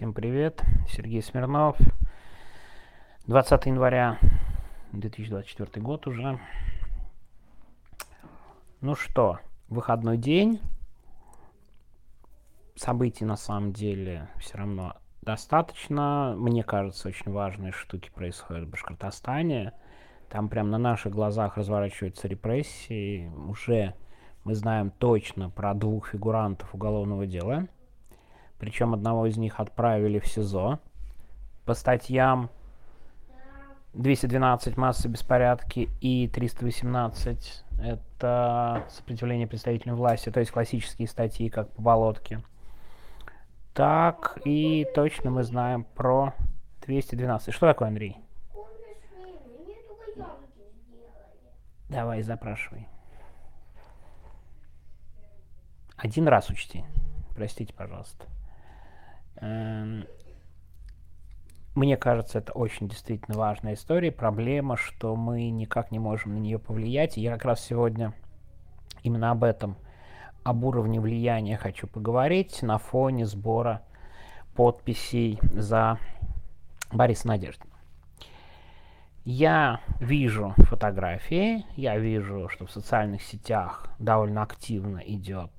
Всем привет, Сергей Смирнов. 20 января 2024 год уже. Ну что, выходной день. Событий на самом деле все равно достаточно. Мне кажется, очень важные штуки происходят в Башкортостане. Там прям на наших глазах разворачиваются репрессии. Уже мы знаем точно про двух фигурантов уголовного дела. Причем одного из них отправили в СИЗО по статьям 212 массы беспорядки и 318 это сопротивление представительной власти, то есть классические статьи, как по болотке. Так, и точно мы знаем про 212. Что такое, Андрей? Давай, запрашивай. Один раз учти. Простите, пожалуйста. Эм, мне кажется, это очень действительно важная история. Проблема, что мы никак не можем на нее повлиять. И я как раз сегодня именно об этом, об уровне влияния хочу поговорить на фоне сбора подписей за Бориса Надеждина. Я вижу фотографии, я вижу, что в социальных сетях довольно активно идет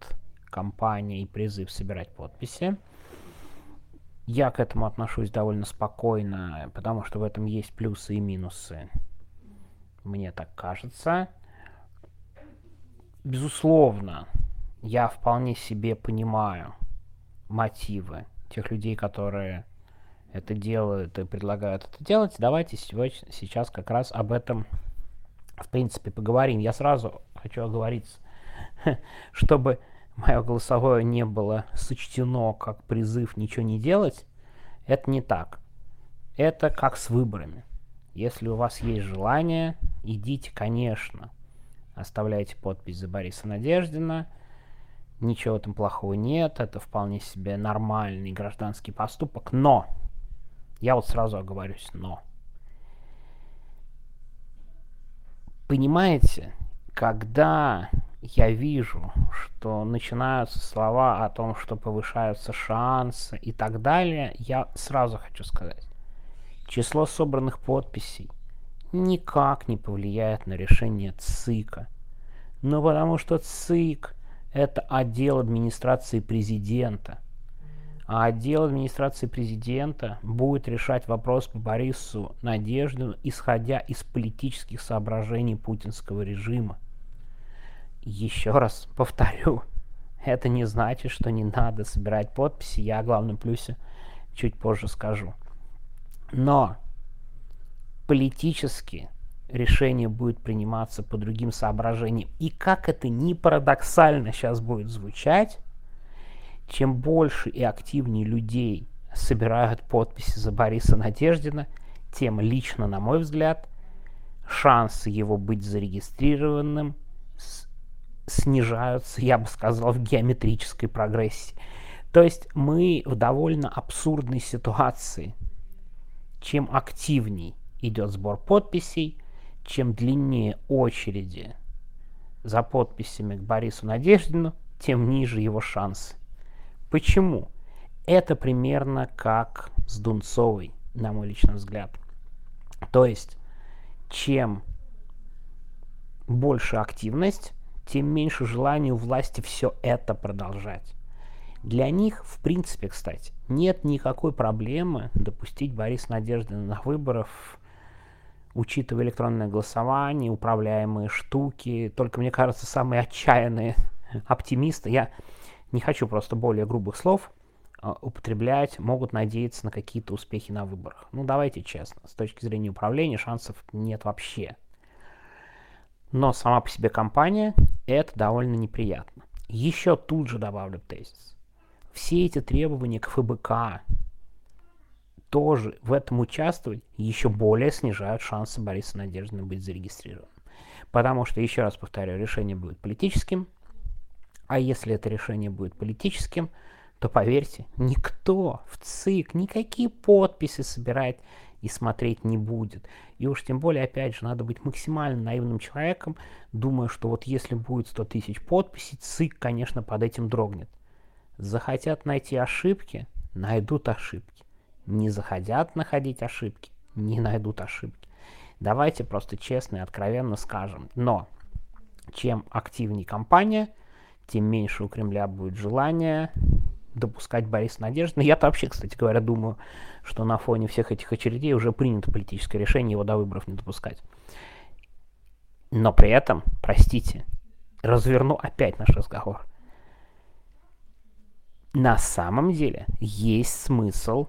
кампания и призыв собирать подписи. Я к этому отношусь довольно спокойно, потому что в этом есть плюсы и минусы. Мне так кажется. Безусловно, я вполне себе понимаю мотивы тех людей, которые это делают и предлагают это делать. Давайте сейчас как раз об этом, в принципе, поговорим. Я сразу хочу оговориться, чтобы мое голосовое не было сочтено как призыв ничего не делать, это не так. Это как с выборами. Если у вас есть желание, идите, конечно. Оставляйте подпись за Бориса Надеждина. Ничего там плохого нет. Это вполне себе нормальный гражданский поступок. Но, я вот сразу оговорюсь, но. Понимаете, когда я вижу, что начинаются слова о том, что повышаются шансы и так далее, я сразу хочу сказать, число собранных подписей никак не повлияет на решение ЦИКа. Ну, потому что ЦИК – это отдел администрации президента. А отдел администрации президента будет решать вопрос по Борису Надеждину, исходя из политических соображений путинского режима. Еще раз повторю, это не значит, что не надо собирать подписи. Я о главном плюсе чуть позже скажу. Но политически решение будет приниматься по другим соображениям. И как это ни парадоксально сейчас будет звучать, чем больше и активнее людей собирают подписи за Бориса Надеждина, тем лично, на мой взгляд, шансы его быть зарегистрированным снижаются, я бы сказал, в геометрической прогрессии. То есть мы в довольно абсурдной ситуации. Чем активней идет сбор подписей, чем длиннее очереди за подписями к Борису Надеждину, тем ниже его шансы. Почему? Это примерно как с Дунцовой, на мой личный взгляд. То есть, чем больше активность, тем меньше желания у власти все это продолжать. Для них, в принципе, кстати, нет никакой проблемы допустить Бориса Надеждина на выборов, учитывая электронное голосование, управляемые штуки. Только, мне кажется, самые отчаянные оптимисты, я не хочу просто более грубых слов а, употреблять, могут надеяться на какие-то успехи на выборах. Ну, давайте честно, с точки зрения управления шансов нет вообще. Но сама по себе компания это довольно неприятно. Еще тут же добавлю тезис. Все эти требования к ФБК тоже в этом участвовать еще более снижают шансы Бориса Надеждина быть зарегистрированным. Потому что, еще раз повторяю, решение будет политическим, а если это решение будет политическим, то поверьте, никто в ЦИК никакие подписи собирать и смотреть не будет. И уж тем более, опять же, надо быть максимально наивным человеком, думая, что вот если будет 100 тысяч подписей, ЦИК, конечно, под этим дрогнет. Захотят найти ошибки, найдут ошибки. Не захотят находить ошибки, не найдут ошибки. Давайте просто честно и откровенно скажем. Но чем активнее компания, тем меньше у Кремля будет желания допускать Бориса Надеждина. Я-то вообще, кстати говоря, думаю, что на фоне всех этих очередей уже принято политическое решение его до выборов не допускать. Но при этом, простите, разверну опять наш разговор. На самом деле есть смысл,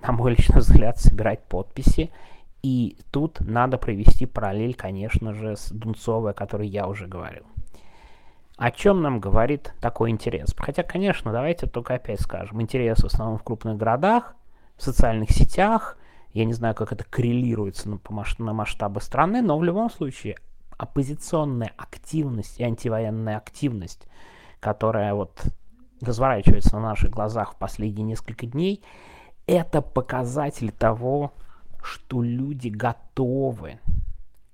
на мой личный взгляд, собирать подписи. И тут надо провести параллель, конечно же, с Дунцовой, о которой я уже говорил. О чем нам говорит такой интерес? Хотя, конечно, давайте только опять скажем, интерес в основном в крупных городах, в социальных сетях, я не знаю, как это коррелируется на, на масштабы страны, но в любом случае оппозиционная активность и антивоенная активность, которая вот разворачивается на наших глазах в последние несколько дней, это показатель того, что люди готовы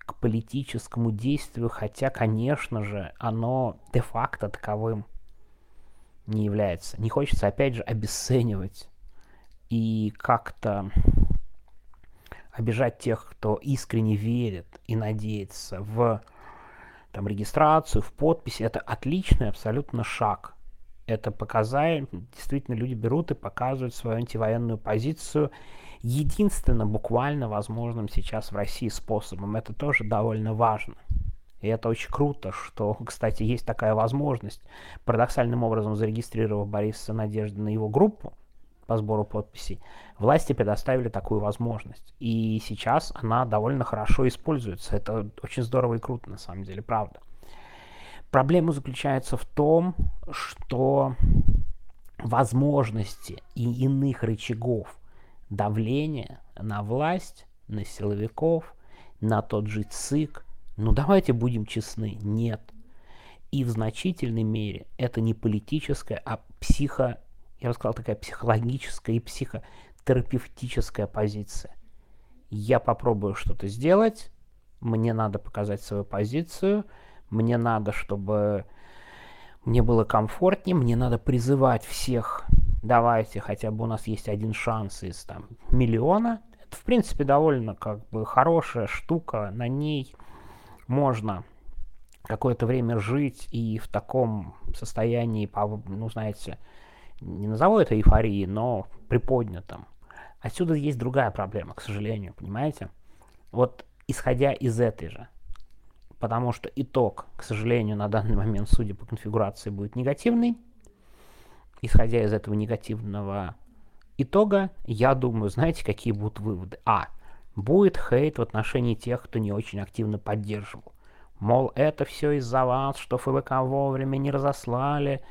к политическому действию, хотя, конечно же, оно де-факто таковым не является. Не хочется, опять же, обесценивать и как-то обижать тех, кто искренне верит и надеется в там, регистрацию, в подписи. Это отличный абсолютно шаг. Это показает, действительно люди берут и показывают свою антивоенную позицию единственно буквально возможным сейчас в России способом. Это тоже довольно важно. И это очень круто, что, кстати, есть такая возможность. Парадоксальным образом зарегистрировав Бориса Надежды на его группу, по сбору подписей, власти предоставили такую возможность. И сейчас она довольно хорошо используется. Это очень здорово и круто, на самом деле, правда. Проблема заключается в том, что возможности и иных рычагов давления на власть, на силовиков, на тот же ЦИК, ну давайте будем честны, нет. И в значительной мере это не политическая, а психо я бы сказал, такая психологическая и психотерапевтическая позиция. Я попробую что-то сделать, мне надо показать свою позицию, мне надо, чтобы мне было комфортнее, мне надо призывать всех, давайте, хотя бы у нас есть один шанс из там миллиона. Это, в принципе, довольно как бы хорошая штука, на ней можно какое-то время жить и в таком состоянии, ну, знаете, не назову это эйфорией, но приподнятым. Отсюда есть другая проблема, к сожалению, понимаете? Вот исходя из этой же, потому что итог, к сожалению, на данный момент, судя по конфигурации, будет негативный. Исходя из этого негативного итога, я думаю, знаете, какие будут выводы? А. Будет хейт в отношении тех, кто не очень активно поддерживал. Мол, это все из-за вас, что ФВК вовремя не разослали,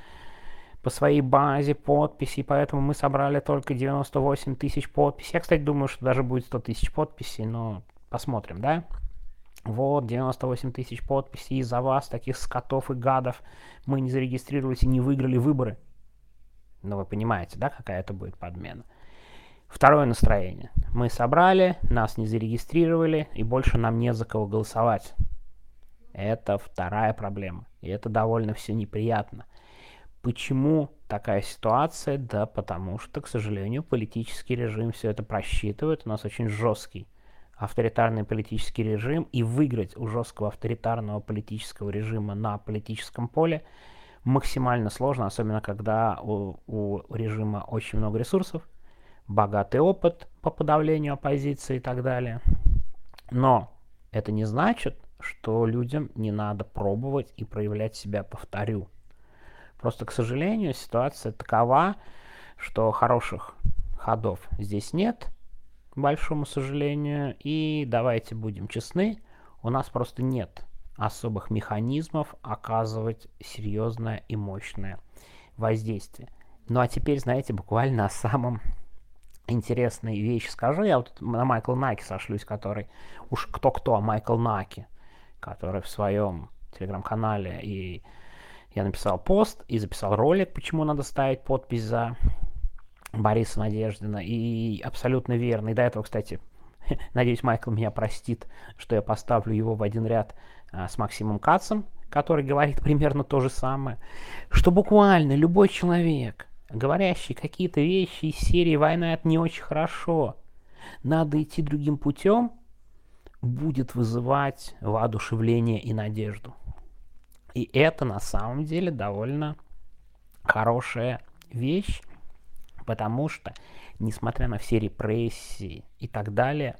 по своей базе подписей, поэтому мы собрали только 98 тысяч подписей. Я, кстати, думаю, что даже будет 100 тысяч подписей, но посмотрим, да? Вот, 98 тысяч подписей из-за вас, таких скотов и гадов, мы не зарегистрировались и не выиграли выборы. Ну, вы понимаете, да, какая это будет подмена? Второе настроение. Мы собрали, нас не зарегистрировали, и больше нам не за кого голосовать. Это вторая проблема. И это довольно все неприятно. Почему такая ситуация? Да потому что, к сожалению, политический режим все это просчитывает. У нас очень жесткий авторитарный политический режим, и выиграть у жесткого авторитарного политического режима на политическом поле максимально сложно, особенно когда у, у режима очень много ресурсов, богатый опыт по подавлению оппозиции и так далее. Но это не значит, что людям не надо пробовать и проявлять себя, повторю. Просто, к сожалению, ситуация такова, что хороших ходов здесь нет, к большому сожалению. И давайте будем честны, у нас просто нет особых механизмов оказывать серьезное и мощное воздействие. Ну а теперь, знаете, буквально о самом интересной вещи скажу. Я вот на Майкла Наки сошлюсь, который уж кто-кто, а Майкл Наки, который в своем телеграм-канале и я написал пост и записал ролик, почему надо ставить подпись за Бориса Надеждина. И абсолютно верно. И до этого, кстати, надеюсь, Майкл меня простит, что я поставлю его в один ряд с Максимом Кацем, который говорит примерно то же самое. Что буквально любой человек, говорящие какие-то вещи из серии «Война — это не очень хорошо», надо идти другим путем, будет вызывать воодушевление и надежду. И это на самом деле довольно хорошая вещь, потому что, несмотря на все репрессии и так далее,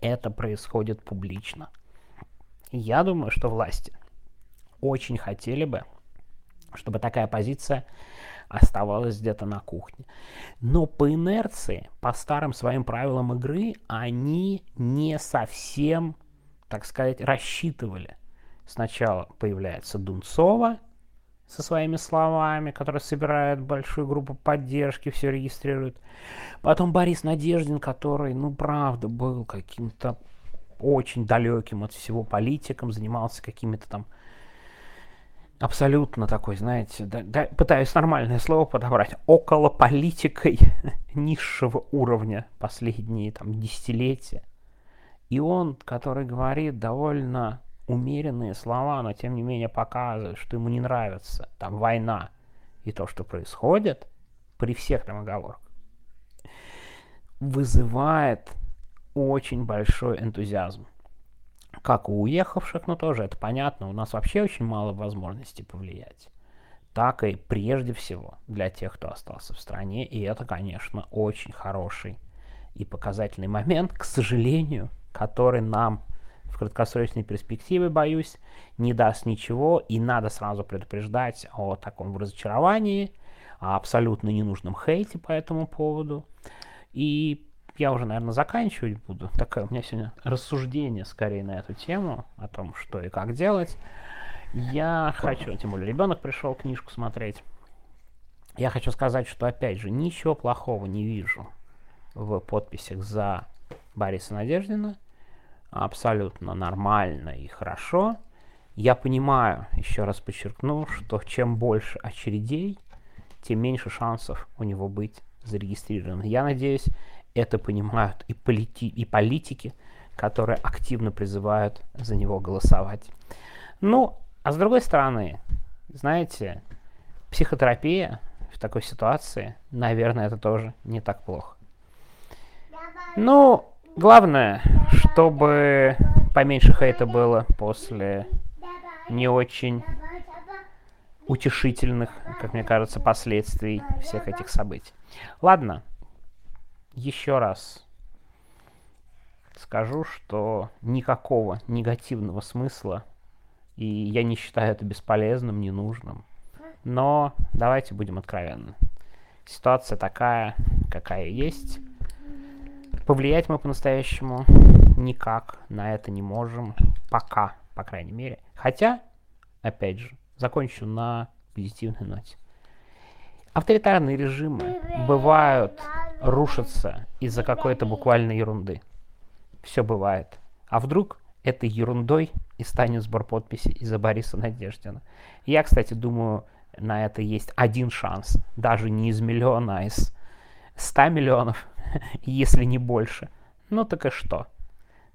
это происходит публично. Я думаю, что власти очень хотели бы, чтобы такая позиция оставалась где-то на кухне. Но по инерции, по старым своим правилам игры, они не совсем, так сказать, рассчитывали. Сначала появляется Дунцова со своими словами, который собирает большую группу поддержки, все регистрирует. Потом Борис Надеждин, который, ну, правда, был каким-то очень далеким от всего политиком, занимался какими-то там абсолютно такой, знаете, да, да, пытаюсь нормальное слово подобрать, около политикой низшего уровня последние там десятилетия. И он, который говорит довольно умеренные слова, но тем не менее показывает, что ему не нравится там война и то, что происходит, при всех там оговорках, вызывает очень большой энтузиазм. Как у уехавших, но тоже это понятно, у нас вообще очень мало возможностей повлиять, так и прежде всего для тех, кто остался в стране, и это, конечно, очень хороший и показательный момент, к сожалению, который нам в краткосрочной перспективе, боюсь, не даст ничего, и надо сразу предупреждать о таком разочаровании, о абсолютно ненужном хейте по этому поводу. И я уже, наверное, заканчивать буду. Такое у меня сегодня рассуждение скорее на эту тему, о том, что и как делать. Я хочу, тем более ребенок пришел книжку смотреть. Я хочу сказать, что, опять же, ничего плохого не вижу в подписях за Бориса Надеждина. Абсолютно нормально и хорошо. Я понимаю, еще раз подчеркну, что чем больше очередей, тем меньше шансов у него быть зарегистрирован. Я надеюсь, это понимают и, полити и политики, которые активно призывают за него голосовать. Ну, а с другой стороны, знаете, психотерапия в такой ситуации, наверное, это тоже не так плохо. Ну, главное, чтобы поменьше хейта было после не очень утешительных, как мне кажется, последствий всех этих событий. Ладно, еще раз скажу, что никакого негативного смысла, и я не считаю это бесполезным, ненужным. Но давайте будем откровенны. Ситуация такая, какая есть. Повлиять мы по-настоящему никак на это не можем. Пока, по крайней мере. Хотя, опять же, закончу на позитивной ноте. Авторитарные режимы бывают рушатся из-за какой-то буквальной ерунды. Все бывает. А вдруг этой ерундой и станет сбор подписей из-за Бориса Надеждина. Я, кстати, думаю, на это есть один шанс. Даже не из миллиона, а из 100 миллионов, если не больше. Ну так и что?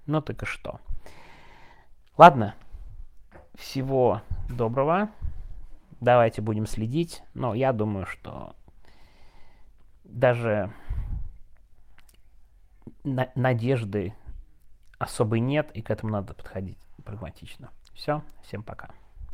Ну так и что? Ладно. Всего доброго. Давайте будем следить. Но я думаю, что даже на надежды особой нет, и к этому надо подходить прагматично. Все, всем пока.